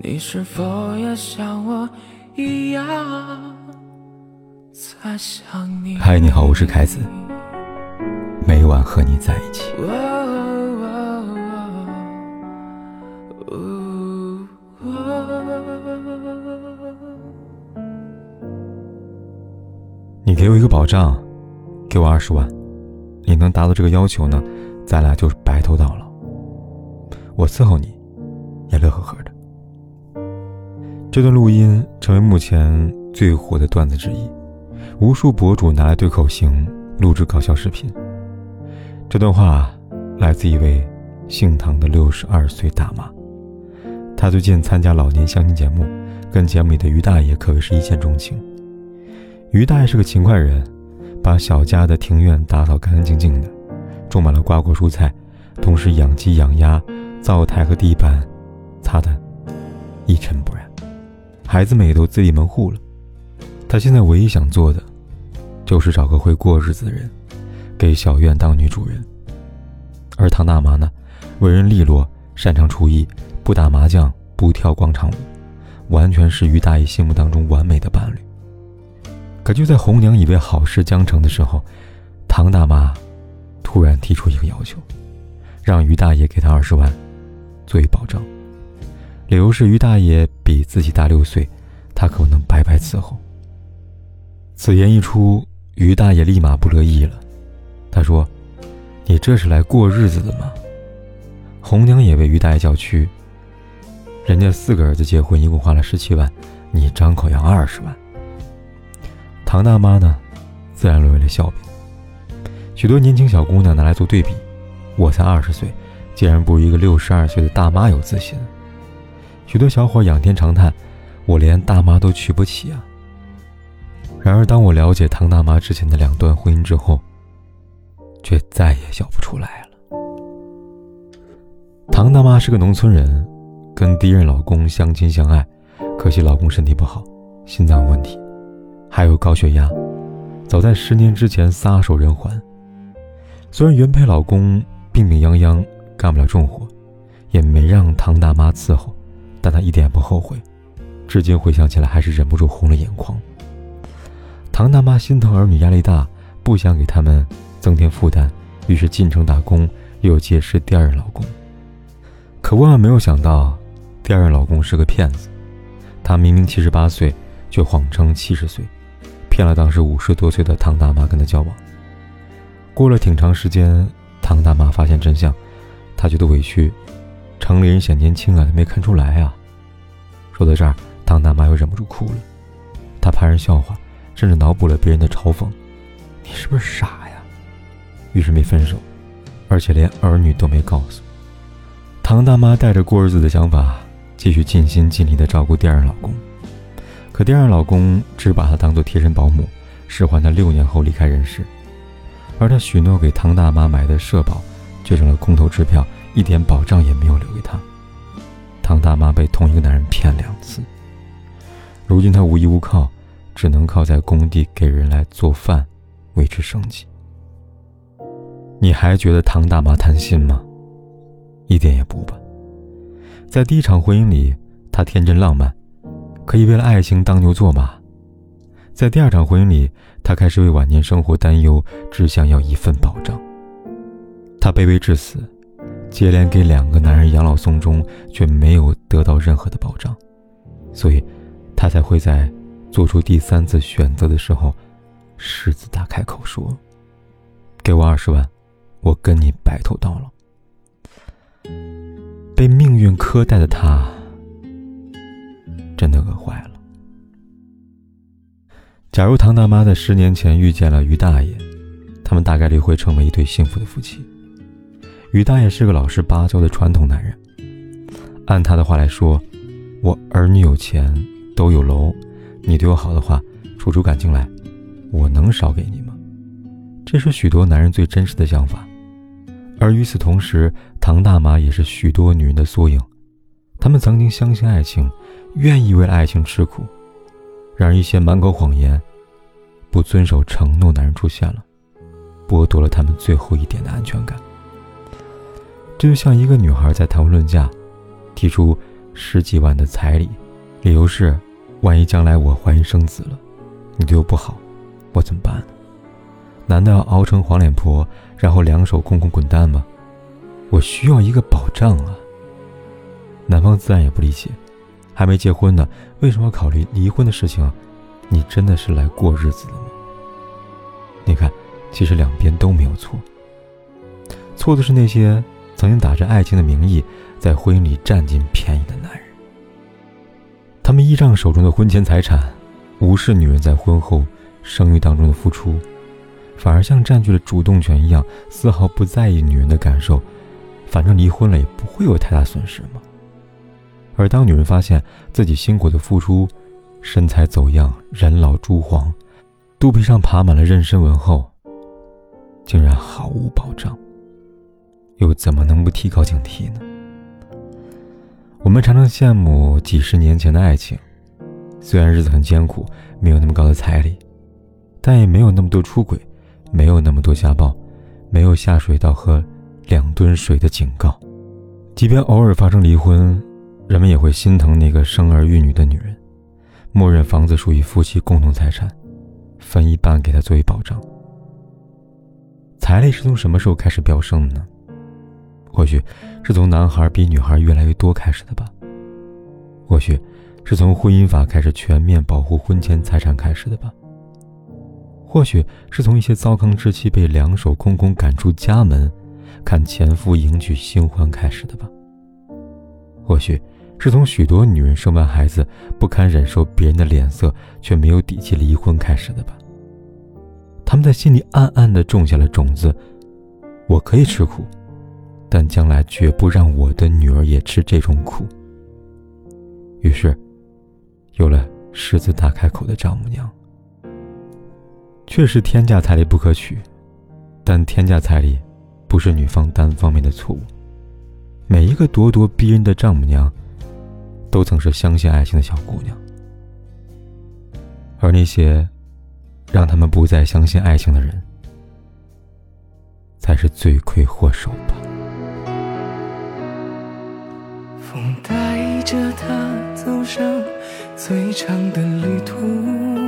你是否也像我一样在想你？嗨，你好，我是凯子，每晚和你在一起。你给我一个保障，给我二十万，你能达到这个要求呢，咱俩就是白头到老。我伺候你，也乐呵呵的。这段录音成为目前最火的段子之一，无数博主拿来对口型录制搞笑视频。这段话来自一位姓唐的六十二岁大妈，她最近参加老年相亲节目，跟节目里的于大爷可谓是一见钟情。于大爷是个勤快人，把小家的庭院打扫干干净净的，种满了瓜果蔬菜，同时养鸡养鸭，灶台和地板擦得一尘不染。孩子们也都自立门户了。他现在唯一想做的，就是找个会过日子的人，给小院当女主人。而唐大妈呢，为人利落，擅长厨艺，不打麻将，不跳广场舞，完全是于大爷心目当中完美的伴侣。可就在红娘以为好事将成的时候，唐大妈突然提出一个要求，让于大爷给她二十万作为保障。理由是于大爷比自己大六岁，他可能白白伺候。此言一出，于大爷立马不乐意了。他说：“你这是来过日子的吗？”红娘也为于大爷叫屈。人家四个儿子结婚一共花了十七万，你张口要二十万。唐大妈呢，自然沦为了笑柄。许多年轻小姑娘拿来做对比，我才二十岁，竟然不如一个六十二岁的大妈有自信。许多小伙仰天长叹：“我连大妈都娶不起啊！”然而，当我了解唐大妈之前的两段婚姻之后，却再也笑不出来了。唐大妈是个农村人，跟第一任老公相亲相爱，可惜老公身体不好，心脏有问题。还有高血压，早在十年之前撒手人寰。虽然原配老公病病殃殃，干不了重活，也没让唐大妈伺候，但他一点也不后悔，至今回想起来还是忍不住红了眼眶。唐大妈心疼儿女压力大，不想给他们增添负担，于是进城打工，又结识第二任老公。可万万没有想到，第二任老公是个骗子，他明明七十八岁，却谎称七十岁。骗了当时五十多岁的唐大妈跟他交往。过了挺长时间，唐大妈发现真相，她觉得委屈。城里人显年轻啊，没看出来啊。说到这儿，唐大妈又忍不住哭了。她怕人笑话，甚至脑补了别人的嘲讽：“你是不是傻呀？”于是没分手，而且连儿女都没告诉。唐大妈带着过日子的想法，继续尽心尽力地照顾第二老公。可第二老公只把她当做贴身保姆，使唤她六年后离开人世，而他许诺给唐大妈买的社保，却成了空头支票，一点保障也没有留给她。唐大妈被同一个男人骗两次，如今她无依无靠，只能靠在工地给人来做饭，维持生计。你还觉得唐大妈贪心吗？一点也不吧。在第一场婚姻里，她天真浪漫。可以为了爱情当牛做马，在第二场婚姻里，她开始为晚年生活担忧，只想要一份保障。她卑微至死，接连给两个男人养老送终，却没有得到任何的保障，所以，他才会在做出第三次选择的时候，狮子大开口说：“给我二十万，我跟你白头到老。”被命运苛待的他。真的饿坏了。假如唐大妈在十年前遇见了于大爷，他们大概率会成为一对幸福的夫妻。于大爷是个老实巴交的传统男人，按他的话来说，我儿女有钱都有楼，你对我好的话，处出感情来，我能少给你吗？这是许多男人最真实的想法。而与此同时，唐大妈也是许多女人的缩影。他们曾经相信爱情。愿意为爱情吃苦，然而一些满口谎言、不遵守承诺男人出现了，剥夺了他们最后一点的安全感。这就像一个女孩在谈婚论嫁，提出十几万的彩礼，理由是，万一将来我怀孕生子了，你对我不好，我怎么办呢？难道要熬成黄脸婆，然后两手空空滚蛋吗？我需要一个保障啊！男方自然也不理解，还没结婚呢，为什么要考虑离婚的事情？你真的是来过日子的吗？你看，其实两边都没有错，错的是那些曾经打着爱情的名义，在婚姻里占尽便宜的男人。他们依仗手中的婚前财产，无视女人在婚后生育当中的付出。反而像占据了主动权一样，丝毫不在意女人的感受，反正离婚了也不会有太大损失嘛。而当女人发现自己辛苦的付出，身材走样、人老珠黄，肚皮上爬满了妊娠纹后，竟然毫无保障，又怎么能不提高警惕呢？我们常常羡慕几十年前的爱情，虽然日子很艰苦，没有那么高的彩礼，但也没有那么多出轨。没有那么多家暴，没有下水道喝两吨水的警告，即便偶尔发生离婚，人们也会心疼那个生儿育女的女人，默认房子属于夫妻共同财产，分一半给她作为保障。彩礼是从什么时候开始飙升的呢？或许是从男孩比女孩越来越多开始的吧。或许是从婚姻法开始全面保护婚前财产开始的吧。或许是从一些糟糠之妻被两手空空赶出家门，看前夫迎娶新欢开始的吧。或许是从许多女人生完孩子不堪忍受别人的脸色，却没有底气离婚开始的吧。他们在心里暗暗的种下了种子：我可以吃苦，但将来绝不让我的女儿也吃这种苦。于是，有了狮子大开口的丈母娘。确实天价彩礼不可取，但天价彩礼不是女方单方面的错误。每一个咄咄逼人的丈母娘，都曾是相信爱情的小姑娘，而那些让他们不再相信爱情的人，才是罪魁祸首吧。着他走上最长的旅途。